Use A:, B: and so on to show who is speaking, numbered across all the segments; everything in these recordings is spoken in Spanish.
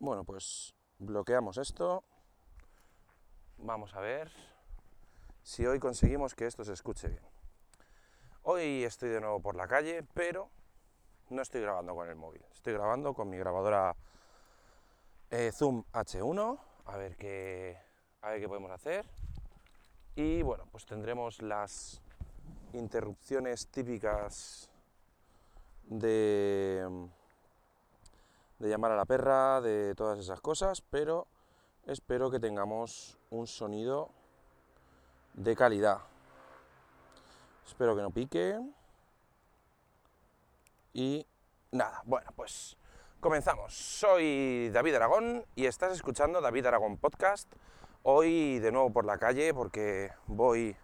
A: Bueno, pues bloqueamos esto. Vamos a ver si hoy conseguimos que esto se escuche bien. Hoy estoy de nuevo por la calle, pero no estoy grabando con el móvil. Estoy grabando con mi grabadora eh, Zoom H1. A ver qué, a ver qué podemos hacer. Y bueno, pues tendremos las interrupciones típicas de de llamar a la perra, de todas esas cosas, pero espero que tengamos un sonido de calidad. Espero que no pique. Y nada, bueno, pues comenzamos. Soy David Aragón y estás escuchando David Aragón Podcast. Hoy de nuevo por la calle porque voy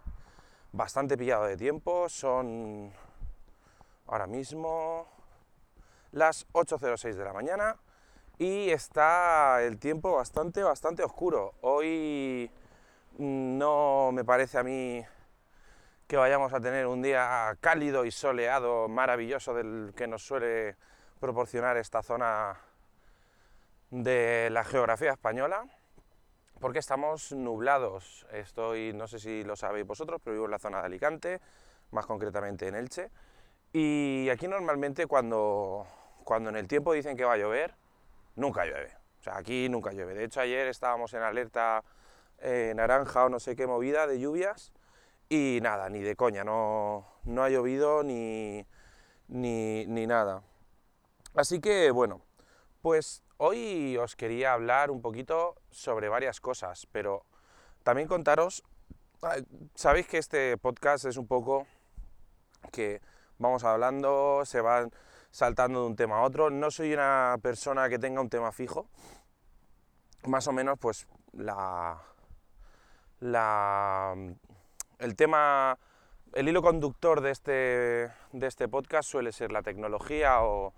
A: bastante pillado de tiempo. Son ahora mismo las 8.06 de la mañana y está el tiempo bastante, bastante oscuro. Hoy no me parece a mí que vayamos a tener un día cálido y soleado, maravilloso del que nos suele proporcionar esta zona de la geografía española, porque estamos nublados. Estoy, no sé si lo sabéis vosotros, pero vivo en la zona de Alicante, más concretamente en Elche, y aquí normalmente cuando cuando en el tiempo dicen que va a llover, nunca llueve. O sea, aquí nunca llueve. De hecho, ayer estábamos en alerta eh, naranja o no sé qué movida de lluvias y nada, ni de coña, no, no ha llovido ni, ni, ni nada. Así que, bueno, pues hoy os quería hablar un poquito sobre varias cosas, pero también contaros, sabéis que este podcast es un poco que vamos hablando, se van saltando de un tema a otro. No soy una persona que tenga un tema fijo. Más o menos, pues la, la el tema, el hilo conductor de este, de este podcast suele ser la tecnología o,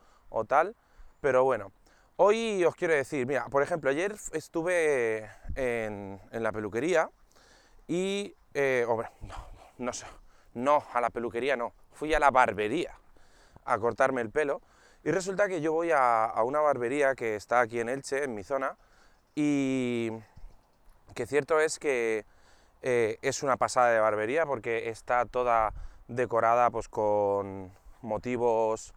A: tal. Pero bueno, hoy os quiero decir, mira, por ejemplo, ayer estuve en, la peluquería y, eh, hombre, no, no, no, a la peluquería no, fui a la barbería a cortarme el pelo. Y resulta que yo voy a, una barbería que está aquí en Elche, en mi zona, y que cierto es que eh, es una pasada de barbería porque está toda decorada pues, con motivos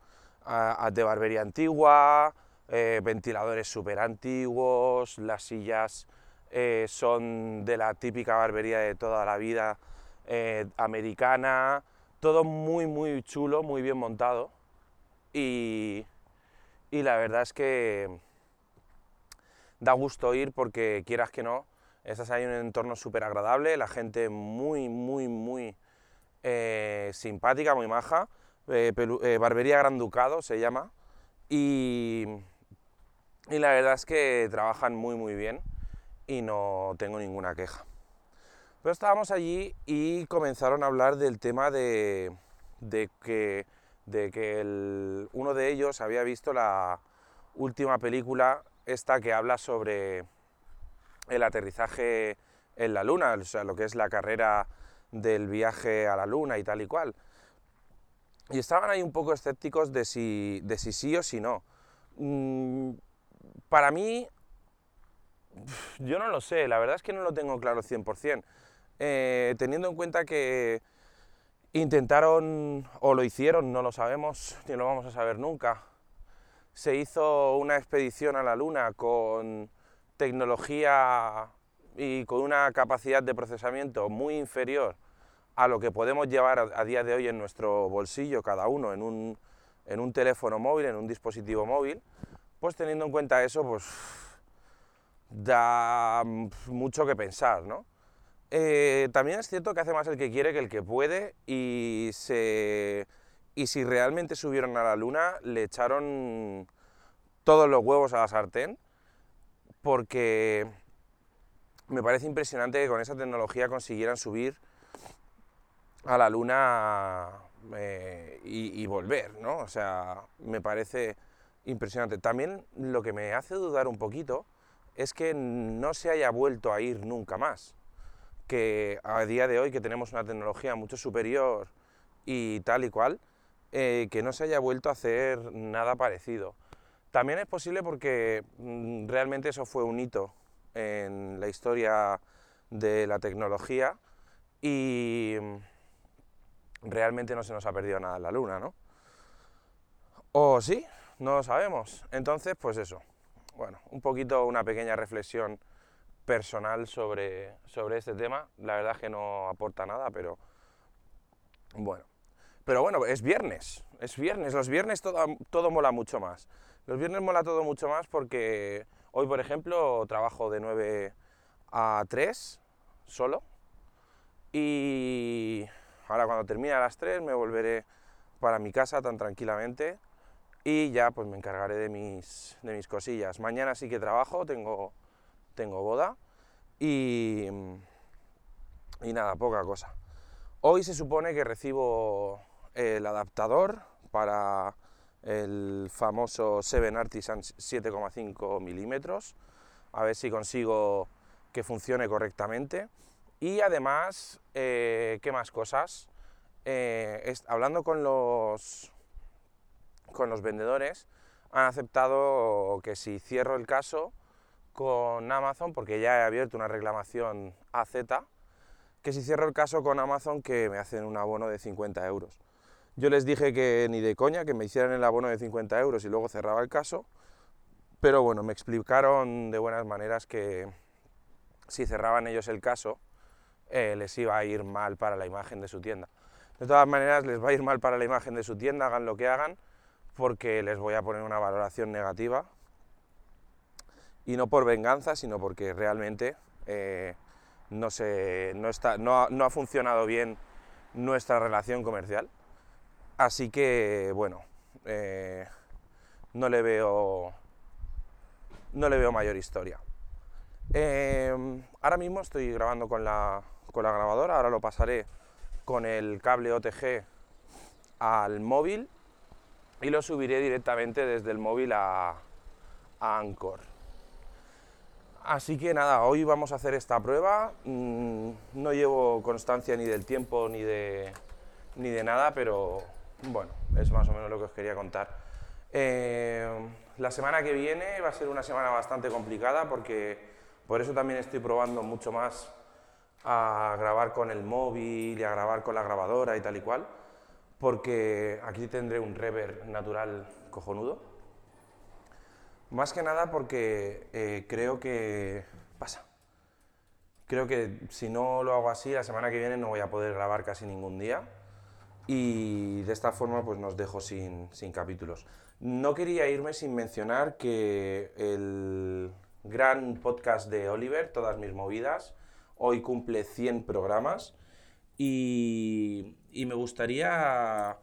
A: de barbería antigua, eh, ventiladores súper antiguos, las sillas eh, son de la típica barbería de toda la vida americana, todo muy muy chulo, muy bien montado. Y, la verdad es que da gusto ir porque quieras que no, estás ahí en un entorno súper agradable, la gente muy, muy, muy eh, simpática, muy maja, eh, eh, Barbería Gran Ducado se llama, y, y, la verdad es que trabajan muy, muy bien y no tengo ninguna queja. Pero estábamos allí y comenzaron a hablar del tema de, de que de que uno de ellos había visto la última película, esta que habla sobre el aterrizaje en la Luna, o sea, lo que es la carrera del viaje a la Luna y tal y cual. Y estaban ahí un poco escépticos de si, de si sí o si no. Mm, para mí, yo no lo sé, la verdad es que no lo tengo claro 100%. Eh, teniendo en cuenta que Intentaron, o lo hicieron, no lo sabemos, ni lo vamos a saber nunca. Se hizo una expedición a la Luna con tecnología y con una capacidad de procesamiento muy inferior a lo que podemos llevar a, día de hoy en nuestro bolsillo, cada uno en un, en un teléfono móvil, en un dispositivo móvil, pues teniendo en cuenta eso, pues da mucho que pensar, ¿no? Eh, también es cierto que hace más el que quiere que el que puede y, y si realmente subieron a la luna le echaron todos los huevos a la sartén porque me parece impresionante que con esa tecnología consiguieran subir a la luna eh, y, y, volver, ¿no? O sea, me parece impresionante. También lo que me hace dudar un poquito es que no se haya vuelto a ir nunca más que a día de hoy, que tenemos una tecnología mucho superior y tal y cual, eh, que no se haya vuelto a hacer nada parecido. También es posible porque mm, realmente eso fue un hito en la historia de la tecnología y mm, realmente no se nos ha perdido nada en la Luna, ¿no? O sí, no lo sabemos. Entonces, pues eso. Bueno, un poquito una pequeña reflexión personal sobre, sobre este tema. La verdad es que no aporta nada, pero bueno. Pero bueno, es viernes, es viernes. Los viernes todo, todo mola mucho más. Los viernes mola todo mucho más porque hoy, por ejemplo, trabajo de 9 a 3 solo. Y ahora cuando termine a las 3 me volveré para mi casa tan tranquilamente y ya pues me encargaré de mis, de mis cosillas. Mañana sí que trabajo, tengo, tengo boda y, y nada, poca cosa. Hoy se supone que recibo el adaptador para el famoso Seven Artisan 7,5 milímetros, a ver si consigo que funcione correctamente. Y además, eh, ¿qué más cosas? Eh, hablando con los, con los vendedores, han aceptado que si cierro el caso con Amazon, porque ya he abierto una reclamación AZ, que si cierro el caso con Amazon que me hacen un abono de 50 euros. Yo les dije que ni de coña, que me hicieran el abono de 50 euros y luego cerraba el caso, pero bueno, me explicaron de buenas maneras que si cerraban ellos el caso, eh, les iba a ir mal para la imagen de su tienda. De todas maneras, les va a ir mal para la imagen de su tienda, hagan lo que hagan, porque les voy a poner una valoración negativa. Y no por venganza, sino porque realmente eh, no, se, no, está, no, ha, funcionado bien nuestra relación comercial. Así que, bueno, eh, no, le veo, no le veo mayor historia. Eh, ahora mismo estoy grabando con la, con la grabadora, ahora lo pasaré con el cable OTG al móvil y lo subiré directamente desde el móvil a, a Anchor. Así que nada, hoy vamos a hacer esta prueba. Mm, no llevo constancia ni del tiempo ni de, ni de nada, pero bueno, es más o menos lo que os quería contar. Eh, la semana que viene va a ser una semana bastante complicada porque por eso también estoy probando mucho más a grabar con el móvil y a grabar con la grabadora y tal y cual, porque aquí tendré un reverb natural cojonudo. Más que nada porque eh, creo que pasa. Creo que si no lo hago así, la semana que viene no voy a poder grabar casi ningún día y de esta forma pues nos dejo sin, sin capítulos. No quería irme sin mencionar que el gran podcast de Oliver, Todas mis movidas, hoy cumple 100 programas y, me gustaría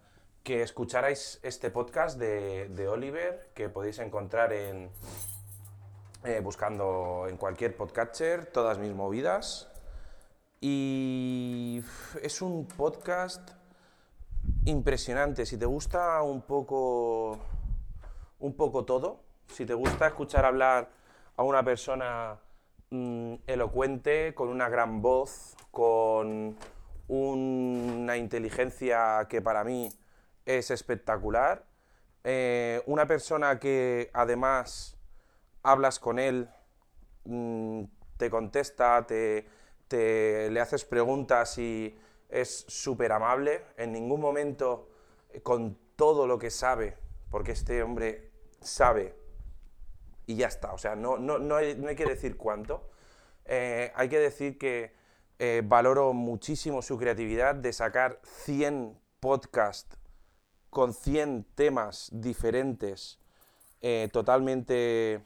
A: que escucharais este podcast de, Oliver, que podéis encontrar en, eh, buscando en cualquier podcatcher, todas mis movidas. Y es un podcast impresionante. Si te gusta un poco, un poco todo, si te gusta escuchar hablar a una persona Mm, elocuente, con una gran voz, con una inteligencia que para mí es espectacular. Eh, una persona que además hablas con él, mm, te contesta, te, le haces preguntas y es súper amable. En ningún momento, eh, con todo lo que sabe, porque este hombre sabe y ya está. O sea, no, no, no, hay, que decir cuánto. Eh, hay que decir que valoro muchísimo su creatividad de sacar 100 podcasts con 100 temas diferentes, eh, totalmente...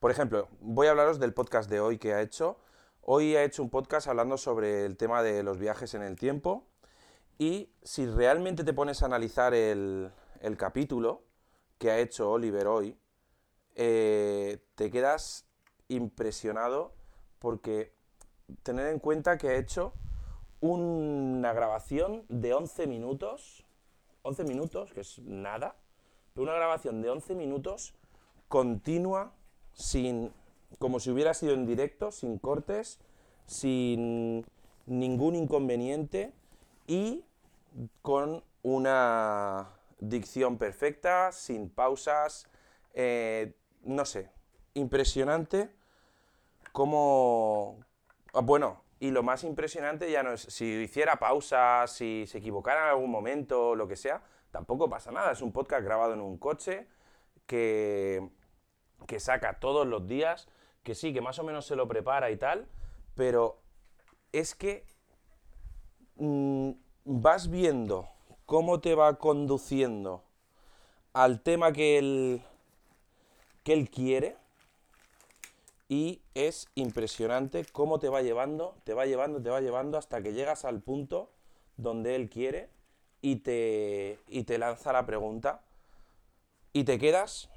A: Por ejemplo, voy a hablaros del podcast de hoy que ha hecho. Hoy ha hecho un podcast hablando sobre el tema de los viajes en el tiempo. Y si realmente te pones a analizar el, el capítulo que ha hecho Oliver hoy, eh, te quedas impresionado porque tener en cuenta que ha hecho una grabación de 11 minutos, 11 minutos, que es nada, pero una grabación de 11 minutos continua, sin, como si hubiera sido en directo, sin cortes, sin ningún inconveniente y con una dicción perfecta, sin pausas, Eh, no sé, impresionante cómo... ah, Bueno, y lo más impresionante ya no es si hiciera pausas, si se equivocara en algún momento, lo que sea, tampoco pasa nada. Es un podcast grabado en un coche que, que saca todos los días, que sí, que más o menos se lo prepara y tal, pero es que mm, vas viendo cómo te va conduciendo al tema que él, que él quiere y es impresionante cómo te va llevando, te va llevando, te va llevando hasta que llegas al punto donde él quiere y te, y te lanza la pregunta y te quedas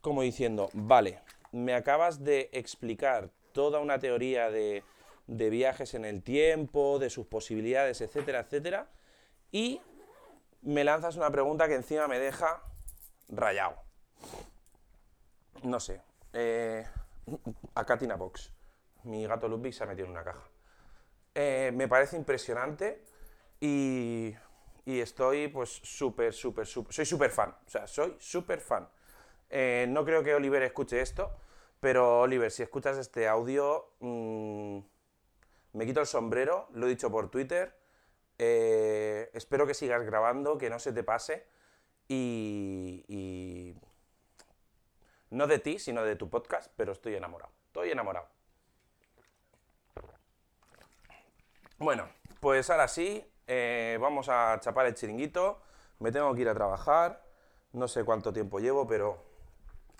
A: como diciendo, vale, me acabas de explicar toda una teoría de, de viajes en el tiempo, de sus posibilidades, etcétera, etcétera, y me lanzas una pregunta que encima me deja rayado. No sé. Eh, a Katina Box. Mi gato Ludwig se ha metido en una caja. Eh, me parece impresionante y, estoy pues súper, súper, súper... Soy súper fan. O sea, soy súper fan. Eh, no creo que Oliver escuche esto, pero Oliver, si escuchas este audio, mm, me quito el sombrero, lo he dicho por Twitter. Eh, espero que sigas grabando, que no se te pase. Y no de ti, sino de tu podcast, pero estoy enamorado. Estoy enamorado. Bueno, pues ahora sí, eh, vamos a chapar el chiringuito. Me tengo que ir a trabajar. No sé cuánto tiempo llevo, pero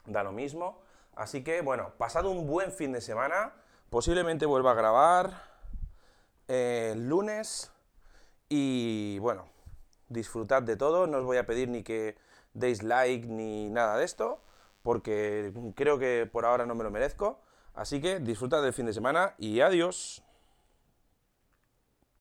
A: da lo mismo. Así que, bueno, pasado un buen fin de semana. Posiblemente vuelva a grabar eh, el lunes. Y bueno, disfrutad de todo. No os voy a pedir ni que deis like ni nada de esto, porque creo que por ahora no me lo merezco. Así que disfrutad del fin de semana y adiós.